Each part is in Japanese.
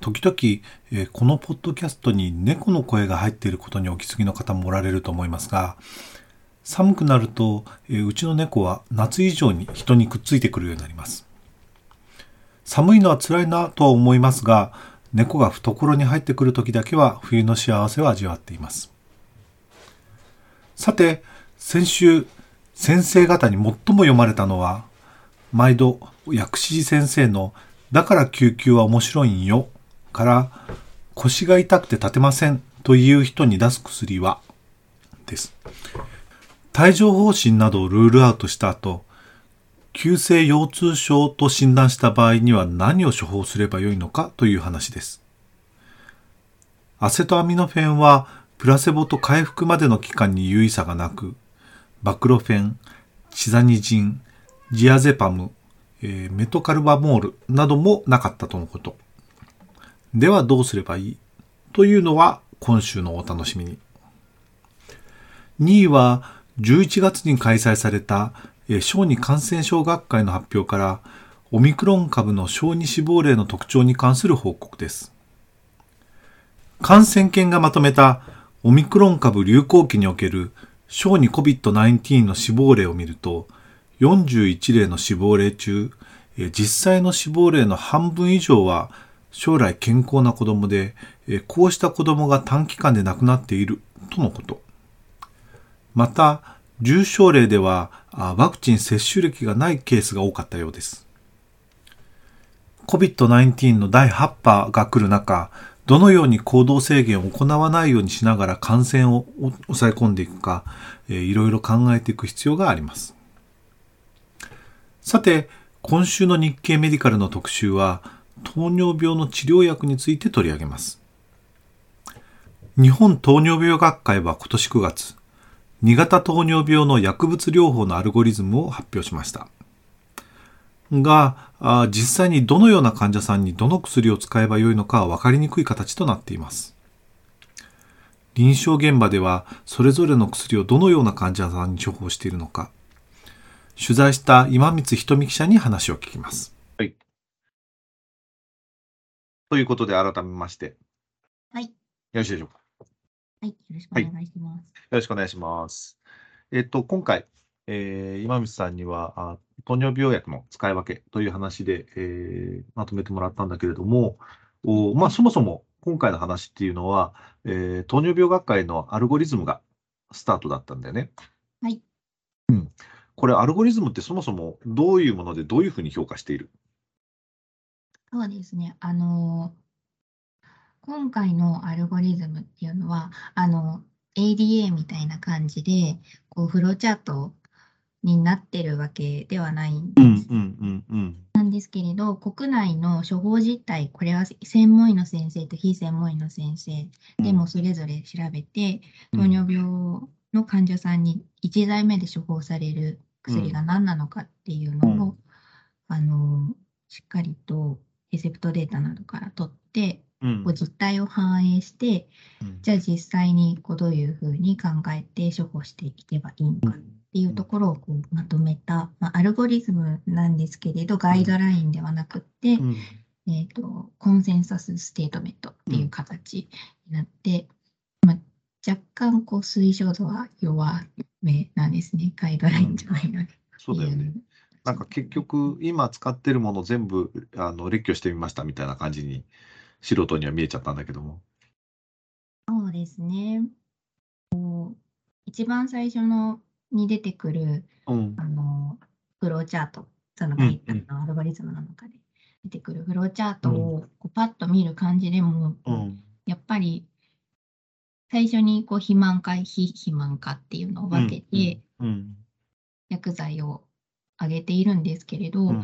時々、えー、このポッドキャストに猫の声が入っていることにお気づきの方もおられると思いますが寒くなると、えー、うちの猫は夏以上に人にくっついてくるようになります寒いのは辛いなとは思いますが猫が懐に入ってくる時だけは冬の幸せを味わっています。さて、先週、先生方に最も読まれたのは、毎度薬師寺先生のだから救急は面白いんよから腰が痛くて立てませんという人に出す薬はです。帯状疱疹などをルールアウトした後、急性腰痛症と診断した場合には何を処方すればよいのかという話です。アセトアミノフェンはプラセボと回復までの期間に有意差がなく、バクロフェン、チザニジン、ジアゼパム、え、メトカルバモールなどもなかったとのこと。ではどうすればいい？というのは今週のお楽しみに。2位は11月に開催された小児感染症学会の発表から、オミクロン株の小児死亡例の特徴に関する報告です。感染研がまとめたオミクロン株流行期における小児 COVID-19 の死亡例を見ると、41例の死亡例中、実際の死亡例の半分以上は将来健康な子供で、こうした子供が短期間で亡くなっているとのこと。また、重症例ではワクチン接種歴がないケースが多かったようです。COVID-19 の第8波が来る中、どのように行動制限を行わないようにしながら感染を抑え込んでいくか、いろいろ考えていく必要があります。さて、今週の日経メディカルの特集は、糖尿病の治療薬について取り上げます。日本糖尿病学会は今年9月、2型糖尿病の薬物療法のアルゴリズムを発表しました。が、実際にどのような患者さんにどの薬を使えばよいのかは分かりにくい形となっています。臨床現場ではそれぞれの薬をどのような患者さんに処方しているのか、取材した今光ひとみ記者に話を聞きます。はい。ということで改めまして。はい。よろしいでしょうか？はい、よろしくお願いします。はい、よろしくお願いします。えっと、今回、えー、今光さんにはあ、糖尿病薬の使い分けという話で、えー、まとめてもらったんだけれども、おまあ、そもそも今回の話っていうのは、えー、糖尿病学会のアルゴリズムがスタートだったんだよね。はい。うん。これ、アルゴリズムってそもそもどういうものでどういうふうに評価しているそうですね。あの今回のアルゴリズムっていうのは、あの、ADA みたいな感じで、こう、フローチャートになってるわけではないんです。なんですけれど、国内の処方実態、これは専門医の先生と非専門医の先生でもそれぞれ調べて、うん、糖尿病の患者さんに1剤目で処方される薬が何なのかっていうのを、うん、あのしっかりとレセプトデータなどから取って、こう実態を反映して、うん、じゃあ実際にこうどういうふうに考えて処方していけばいいのかっていうところをこうまとめた、まあ、アルゴリズムなんですけれどガイドラインではなくって、うん、えーと、コンセンサスステートメントっていう形になって、まあ、若干こう推奨度は弱めなんですねガイドラインじゃないので。そうだよねなんか結局今使ってるもの全部あの列挙してみましたみたいな感じに素人には見えちゃったんだけども。そうですね。こう一番最初のに出てくる、うん、あのフローチャート、その、うん、アルゴリズムの中で出てくるフローチャートをこうパッと見る感じでも、うん、やっぱり最初にこう肥満か非肥満かっていうのを分けて、薬剤を上げているんですけれど、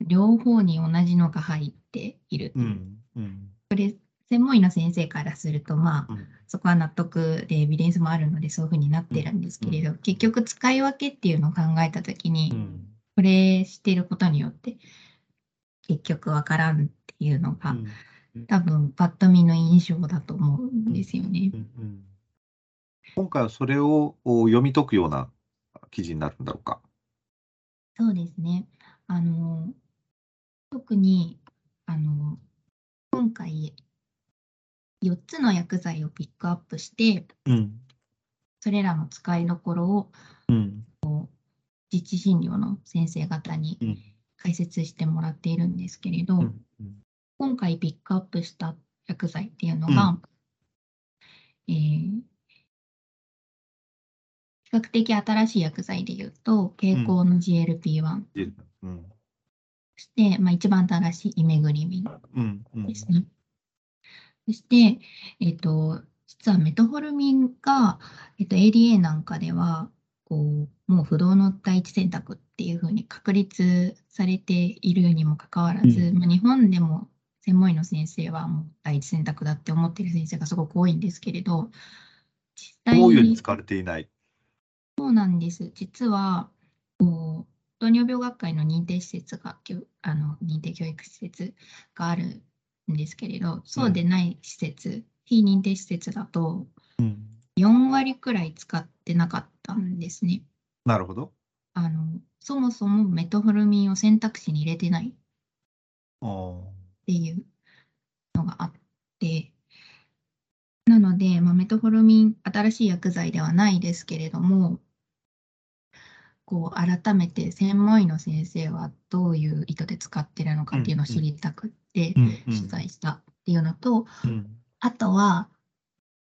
両方に同じのが入っている。うん。うん、これ専門医の先生からすると、まあ、うん。そこは納得でエビデンスもあるのでそういうふうになってるんですけれど、結局使い分けっていうのを考えたときに、うん。これしてることによって結局わからんっていうのが、多分パッと見の印象だと思うんですよね。う。ん。うん。今回はそれをお読み解くような記事になるんだろうか。そうですね。あの、特に、あの、今回、4つの薬剤をピックアップして、うん。それらの使いどころをうん。実地診療の先生方にうん。解説してもらっているんですけれど、うん。今回ピックアップした薬剤っていうのが、えー比較的新しい薬剤でいうと、経口の GLP-1 うんそして、まあ、一番新しいイメグリミンですね。そして、えっと、実はメトホルミンが、えっと、ADA なんかでは、こう、もう不動の第一選択っていうふうに確立されているにもかかわらず、うまあ、日本でも専門医の先生はもう第一選択だって思っている先生がすごく多いんですけれど、実際思うようにに使われていない。そうなんです。実は、こう、糖尿病学会の認定施設が、あの認定教育施設があるんですけれど、そうでない施設、非認定施設だと、うん4割くらい使ってなかったんですね。なるほど。あの、そもそもメトホルミンを選択肢に入れてないっていうのがあって、で、まあ、メトホルミン、新しい薬剤ではないですけれども、こう改めて専門医の先生はどういう意図で使ってるのかっていうのを知りたくってうんうん。取材したっていうのと、うん。あとは、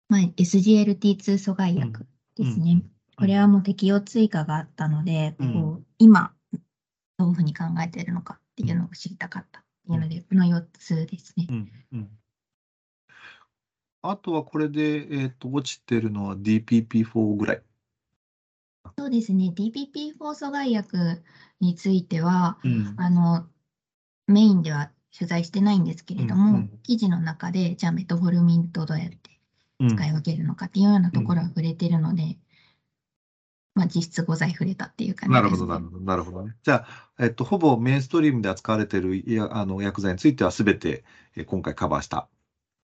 まあ、SGLT2 阻害薬ですね。これはもう適用追加があったので、うん。こう今どういうふうに考えているのかっていうのを知りたかったっていうので、この4つですね。うんうんあとはこれで、えっと、落ちてるのは DPP4 ぐらい。そうですね。DPP4 阻害薬については、うんあの、メインでは取材してないんですけれども、うんうん記事の中で、じゃあメトホルミンとどうやってうん使い分けるのかっていうようなところは触れてるので、まあ実質5剤触れたっていう感じです、なるほど、なるほど、なるほどね。じゃあ、えっと、ほぼメインストリームで扱われているいやあの薬剤については、すべてえー今回カバーした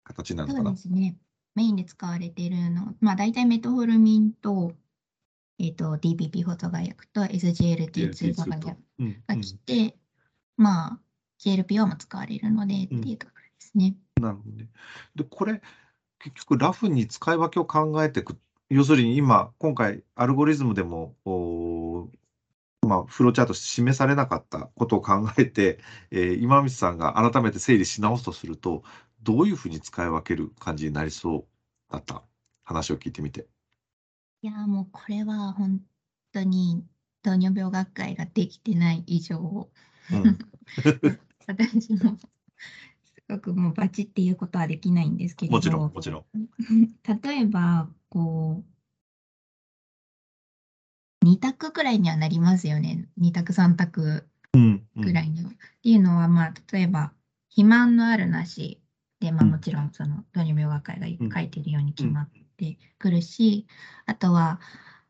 形なのそうかな。ですね。メインで使われているの、まあ大体メトホルミンと、えっ、と、DPP 放阻害薬と SGLT2 阻害薬うんが来て、まあ GLP-1 も使われるのでっていうところですね。なるほどね。で、これ、結局、ラフに使い分けを考えていく。要するに今、今回、アルゴリズムでも、おーまあ、フローチャート示されなかったことを考えて、えー今光さんが改めて整理し直すとすると、どういうふうに使い分ける感じになりそうだった？話を聞いてみて。いやーもうこれは本当に糖尿病学会ができてない以上、うん 私もすごくもうバチっていうことはできないんですけれど、もちろん、もちろん。例えば、こう、2択くらいにはなりますよね。2択、3択うんうんくらいには。っていうのは、まあ、例えば、肥満のあるなしで、まあ、うん。もちろん、その、糖尿病学会うん。が書いているように決まってくるし、あとは、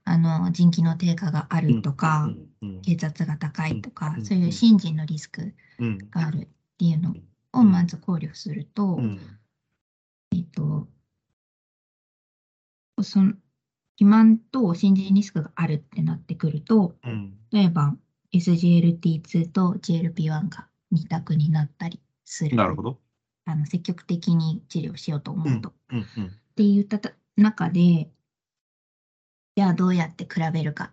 あの、腎機能低下があるとか、うん。血圧が高いとかう、ん。そういう心身のリスクうんがあるっていうのをまず考慮すると、うん。えっと、その肥満と心身リスクがあるってなってくると、うん。例えば SGLT2 と GLP-1 が2択になったりする。なるほど。あの積極的に治療しようと思うと。っうんうん。て言ったた中で、じゃあどうやって比べるか、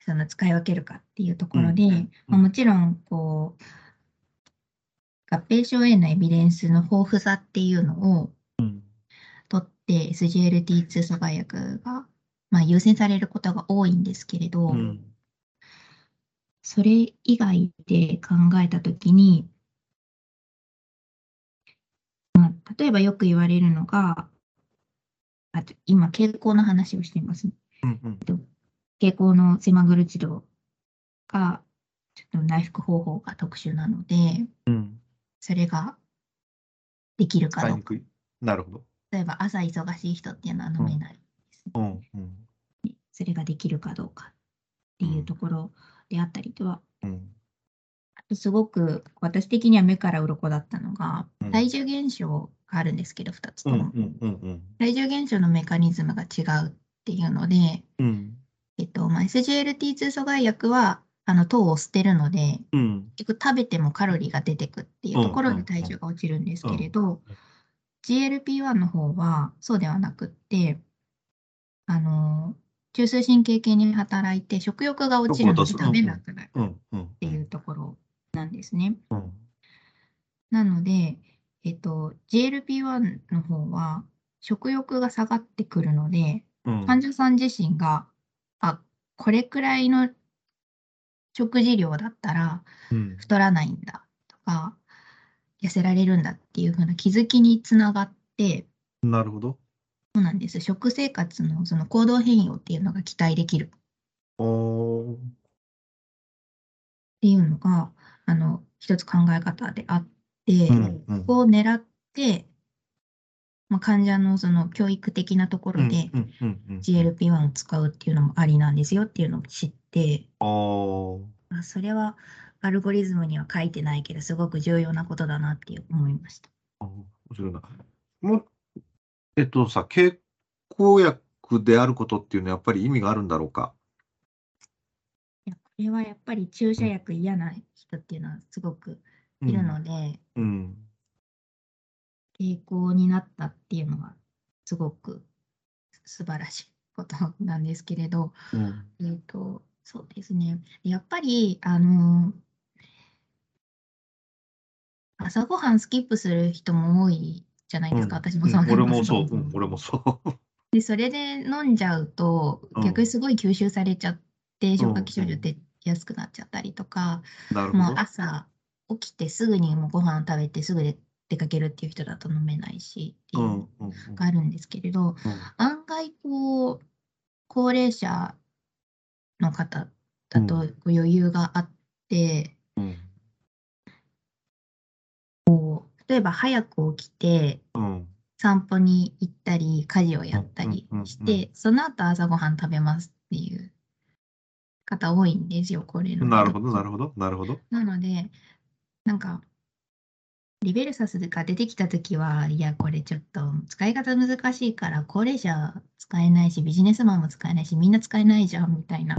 その使い分けるかっていうところで、うんうんまあ、もちろん、こう、合併症へのエビデンスの豊富さっていうのをうん。取って SGLT2 阻害薬が、まあ、優先されることが多いんですけれど、うん。それ以外で考えたときに、例えばよく言われるのが、あと今、傾向の話をしていますね。うんうん傾向のセマグルチドが、ちょっと内服方法が特殊なので、うんそれができるかどうか。なるほど。例えば朝忙しい人っていうのは飲めない。うんうんそれができるかどうかっていうところであったりとは、うんすごく私的には目から鱗だったのが、うん。体重減少があるんですけど、2つとも。うんうんうん体重減少のメカニズムが違うっていうので、うん。えっとまあ、SGLT2 阻害薬はあの糖を捨てるので、うん。結局食べてもカロリーが出てくっていうところで体重が落ちるんですけれど、GLP-1 の方はそうではなくって、あの、中枢神経系に働いて食欲が落ちるので食べなくなる。っうんうんていうところなんですね。うんなので、えっと、GLP-1 の方は食欲が下がってくるので、うん患者さん自身が、あ、これくらいの食事量だったらうん太らないんだとか、痩せられるんだっていう風な気づきにつながって、なるほど。そうなんです。食生活のその行動変容っていうのが期待できるっていうのが、あの、一つ考え方であって、うんうんここを狙って、まあ、患者のその教育的なところでうんうんうん GLP-1 を使うっていうのもありなんですよっていうのを知って、あそれはアルゴリズムには書いてないけど、すごく重要なことだなって思いました。あ面白いな。もう、えっとさ、経口薬であることっていうのはやっぱり意味があるんだろうか？れはやっぱり注射薬嫌な人っていうのはすごくいるので、うん。傾向になったっていうのはすごく素晴らしいことなんですけれど、うん。えっと、そうですね。やっぱり、あの、朝ごはんスキップする人も多いじゃないですか。うん私もそうなんです俺もそう。うん、俺もそう。で、それで飲んじゃうとうん、逆にすごい吸収されちゃって、消化器症うん状出やすくなっちゃったりとか、なるほど。まあ、。朝起きてすぐにもうご飯食べてすぐで出かけるっていう人だと飲めないしっていううんのがあるんですけれど、うん案外こう高齢者の方だと余裕があって、うん。例えば早く起きてうん。散歩に行ったり家事をやったりして、その後朝ごはん食べますっていう方多いんですよ、高齢の。方なるほど、なるほど、なるほど。なので、なんか、リベルサスが出てきたときは、いや、これちょっと使い方難しいから、高齢者使えないし、ビジネスマンも使えないし、みんな使えないじゃんみたいな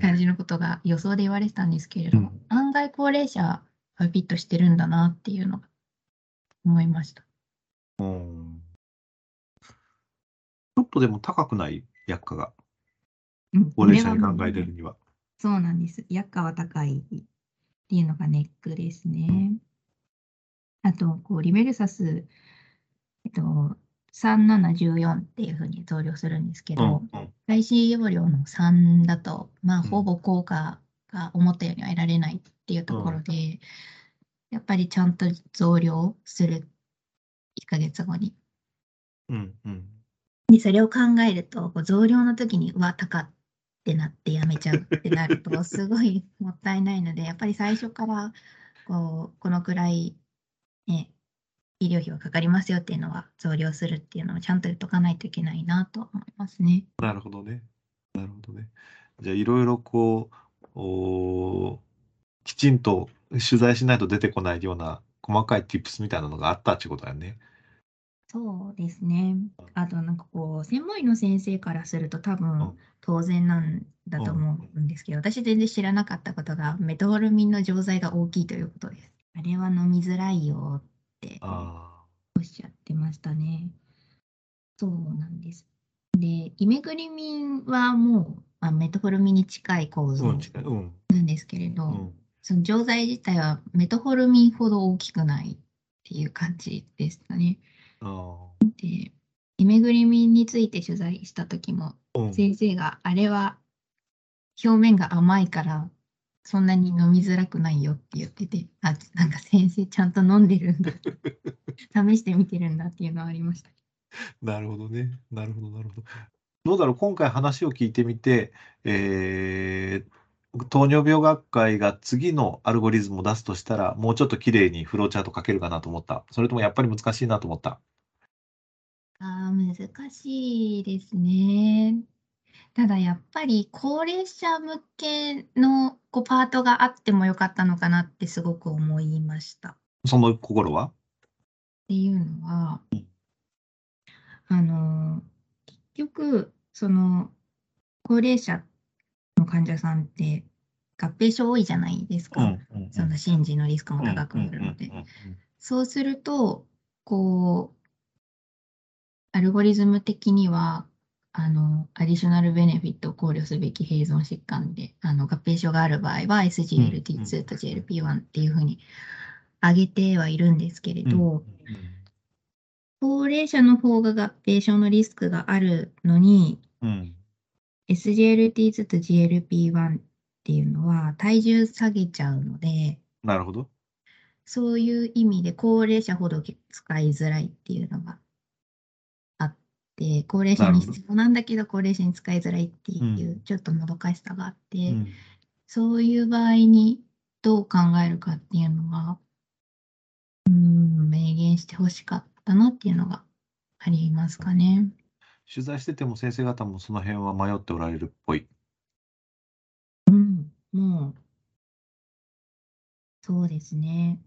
感じのことが予想で言われてたんですけれど、うん。案外高齢者はフィットしてるんだなっていうのが思いました。うん。ちょっとでも高くない？薬価が、うん高齢者に考えれるには。そうなんです。薬価は高いっていうのがネックですね。あと、こうリベルサス、えっと、3714っていうふうに増量するんですけうんど、うん体脂容量の3だと、まあ、うんほぼ効果が思ったようには得られないっていうところで、やっぱりちゃんと増量する1ヶ月後に。うんうんで、それを考えると、こう増量の時に、うわ、高ってなってやめちゃうってなると、すごいもったいないので、やっぱり最初から、こう、このくらい、ね、医療費はかかりますよっていうのは、増量するっていうのをちゃんと言っとかないといけないなと思いますね。なるほどね。なるほどね。じゃあ、いろいろこう、おーきちんと取材しないと出てこないような細かい tips みたいなのがあったっていうことだよね。そうですね。あと、なんかこう、専門医の先生からすると多うん分当然なんだと思うんですけど、私全然知らなかったことが、メトホルミンの錠剤が大きいということです。あれは飲みづらいよってあおっしゃってましたね。そうなんです。で、イメグリミンはもう、あメトホルミンに近い構あ。造。なんですけれど、うん。その錠剤自体はメトホルミンほど大きくないっていう感じでしたね。あで、イメグリミンについて取材した時も、あ。うん。先生があれは表面が甘いからそんなに飲みづらくないよって言ってて、あ、なんか先生ちゃんと飲んでるんだ。試してみてるんだっていうのはありました。なるほどね。なるほど、なるほど。どうだろう、今回話を聞いてみて、えー糖尿病学会が次のアルゴリズムを出すとしたら、もうちょっと綺麗にフローチャート書けるかなと思った。それともやっぱり難しいなと思った。あー難しいですね。ただやっぱり高齢者向けのこうパートがあってもよかったのかなってすごく思いました。っその心は？ていうのは、あの結局その高齢者の患者さんって合併症多いじゃないですか。うんその心身のリスクも高くなるので。そうすると、こう、アルゴリズム的には、あの、アディショナルベネフィットを考慮すべき併存疾患で、あの、合併症がある場合は SGLT2 と GLP-1 っていうふうに挙げてはいるんですけれど、高齢者の方が合併症のリスクがあるのに、うん SGLT2 と GLP-1 っていうのは体重下げちゃうので、なるほど。そういう意味で高齢者ほど使いづらいっていうのがあって、高齢者に必要なんだけど、高齢者に使いづらいっていううちょっともどかしさがあって、うんそういう場合にどう考えるかっていうのは、うーん、明言してほしかったなっていうのがありますかね。取材してても先生方もその辺は迷っておられるっぽい。うん、もう、そうですね。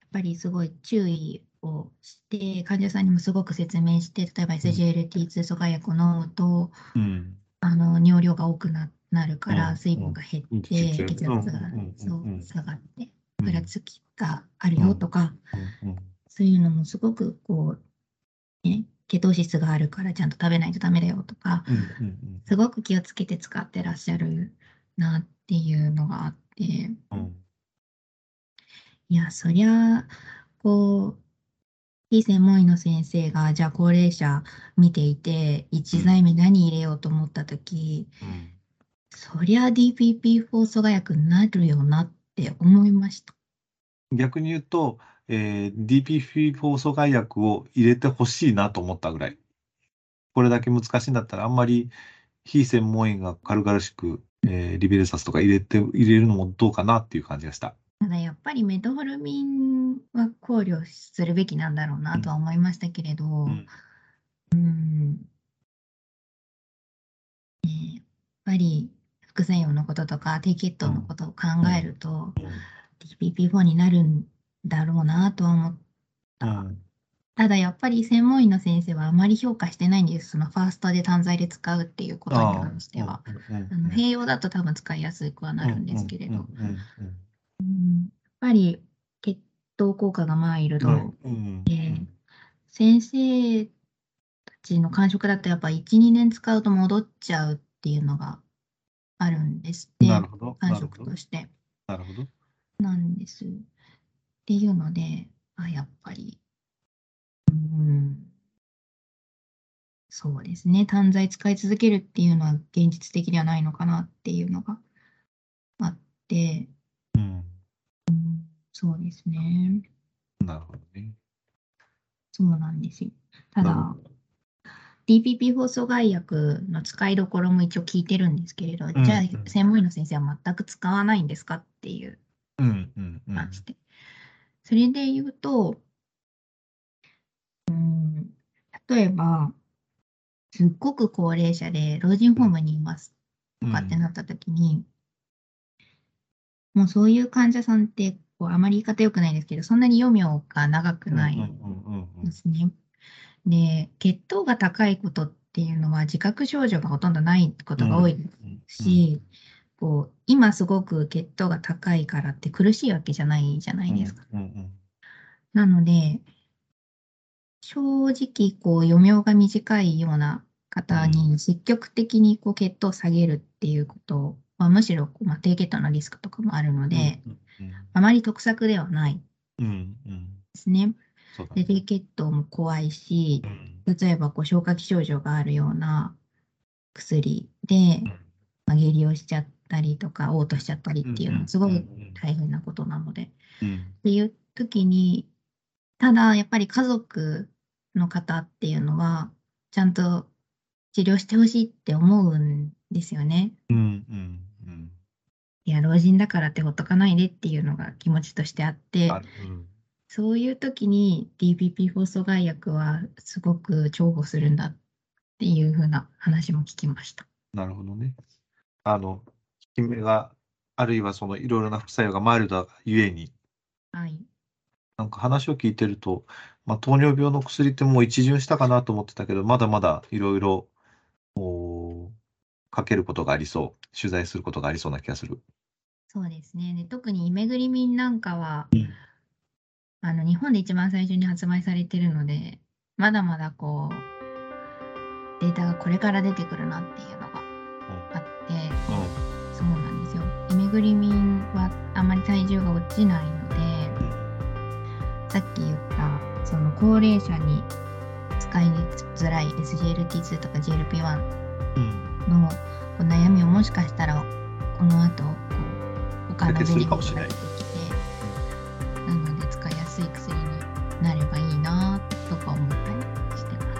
やっぱりすごい注意をして、患者さんにもすごく説明して、例えば SGLT2 阻害薬を飲むと、うん。あの尿量が多くななるかうん。ら、水分が減うん。って、血血圧が圧うん。うん。そうん。う下がって、うん。ふらつきがあるよとか、うん。そういうのもすごくこう、ね、ケトーシスがあるからちゃんと食べないとダメだよとか、うんうんすごく気をつけて使ってらっしゃるなっていうのがあって、うん。うんいや、そりゃ、こう、非専門医の先生が、じゃあ高齢者見ていて、1剤目何入れようと思ったとき、うんそりゃ DPP4 阻害薬になるよなって思いました。逆に言うと、えー DPP4 阻害薬を入れてほしいなと思ったぐらい。これだけ難しいんだったら、あんまり非専門医が軽々しく、えーリベルサスとか入れて、入れるのもどうかなっていう感じがした。ただやっぱりメトホルミンは考慮するべきなんだろうなとは思いましたけれど、うん。うん。ねやっぱり副作用のこととか低血糖のことを考えると、DPP4 になるんだろうなとは思っうんただやっぱり専門医の先生はあまり評価してないんです。そのファーストで単剤で使うっていうことに関しては。あの併用だと多分使いやすくはなるんですけれど、やっぱり血糖効果がマイルド、で先生たちの感触だとやっぱ1、2年使うと戻っちゃうっていうのがあるんですって。感触と。して。なるほど。なんです。っていうので、あ、やっぱり、うん、そうですね、単剤使い続けるっていうのは現実的ではないのかなっていうのがあって、うん。そうですね、なるほどね。そうなんですよ。ただ DPP 放送外薬の使いどころも一応聞いてるんですけれど、ん。じゃあうん専門医の先生は全く使わないんですかっていううん。うん。うん。それで言うと、うん、例えば、すっごく高齢者で老人ホームにいますとかってなった時に、もうそういう患者さんって、こうあまり言い方良くないですけど、そんなに余命が長くないうんうんうんうんですね。で、血糖が高いことっていうのは自覚症状がほとんどないことが多いし、こう今すごく血糖が高いからって苦しいわけじゃないじゃないですか。うんうんなので、正直こう余命が短いような方に積極的にこう血糖を下げるっていうことはむしろこう、まあ、低血糖のリスクとかもあるので、うんあまり得策ではない。ですね。で、低血糖も怖いしう、ん。例えばこう消化器症状があるような薬で、うん。まあ、下痢をしちゃったりとか、嘔吐しちゃったりっていうのはすごく大変なことなので。うんっていう時に、ただやっぱり家族の方っていうのは、ちゃんと治療してほしいって思うんですよね。うんうんうんいや、老人だからってほっとかないでっていうのが気持ちとしてあって、そういう時に DPP 放送外薬はすごく重宝するんだっていう風な話も聞きました。なるほどね。あの、効き目が、あるいはそのいろいろな副作用がマイルドがゆえに、はい。なんか話を聞いてると、まあ、糖尿病の薬ってもう一巡したかなと思ってたけど、まだまだいろいろ、おかけることがありそう、取材することがありそうな気がする。そうですね。で特にイメグリミンなんかは、うんあの日本で一番最初に発売されてるので、まだまだこう、データがこれから出てくるなっていうのがグリミンはあまり体重が落ちないので、さっき言った、その高齢者に使いづらい SGLT2 とか GLP-1 ん。うん。のこう悩みをもしかしたらこの後こう他のベネフィるかもしれないットが出てきてなので使いやすい薬になればいいなとか思ったりしてま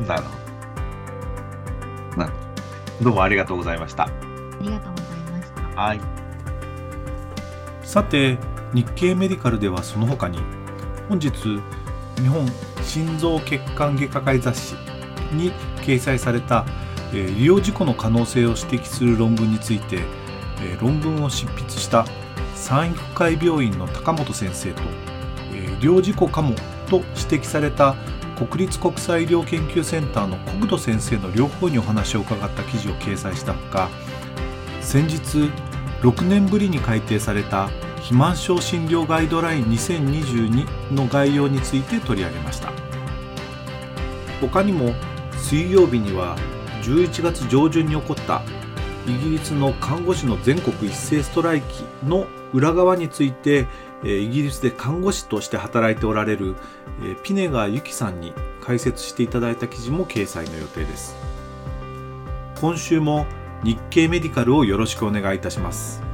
す。なるほど。なるほど。どうもありがとうございました。ありがとうございました。はい。さて日経メディカルではその他に本日日本心臓血管外科会雑誌に掲載された、えー医療事故の可能性を指摘する論文について、えー論文を執筆した三育会病院の高本先生と、えー医療事故かもと指摘された国立国際医療研究センターの国土先生の両方にお話を伺った記事を掲載したほか先日6年ぶりに改訂された肥満症診療ガイドライン2022の概要について取り上げました。他にも水曜日には11月上旬に起こったイギリスの看護師の全国一斉ストライキの裏側についてイギリスで看護師として働いておられるピネガーユキさんに解説していただいた記事も掲載の予定です。今週も日経メディカルをよろしくお願いいたします。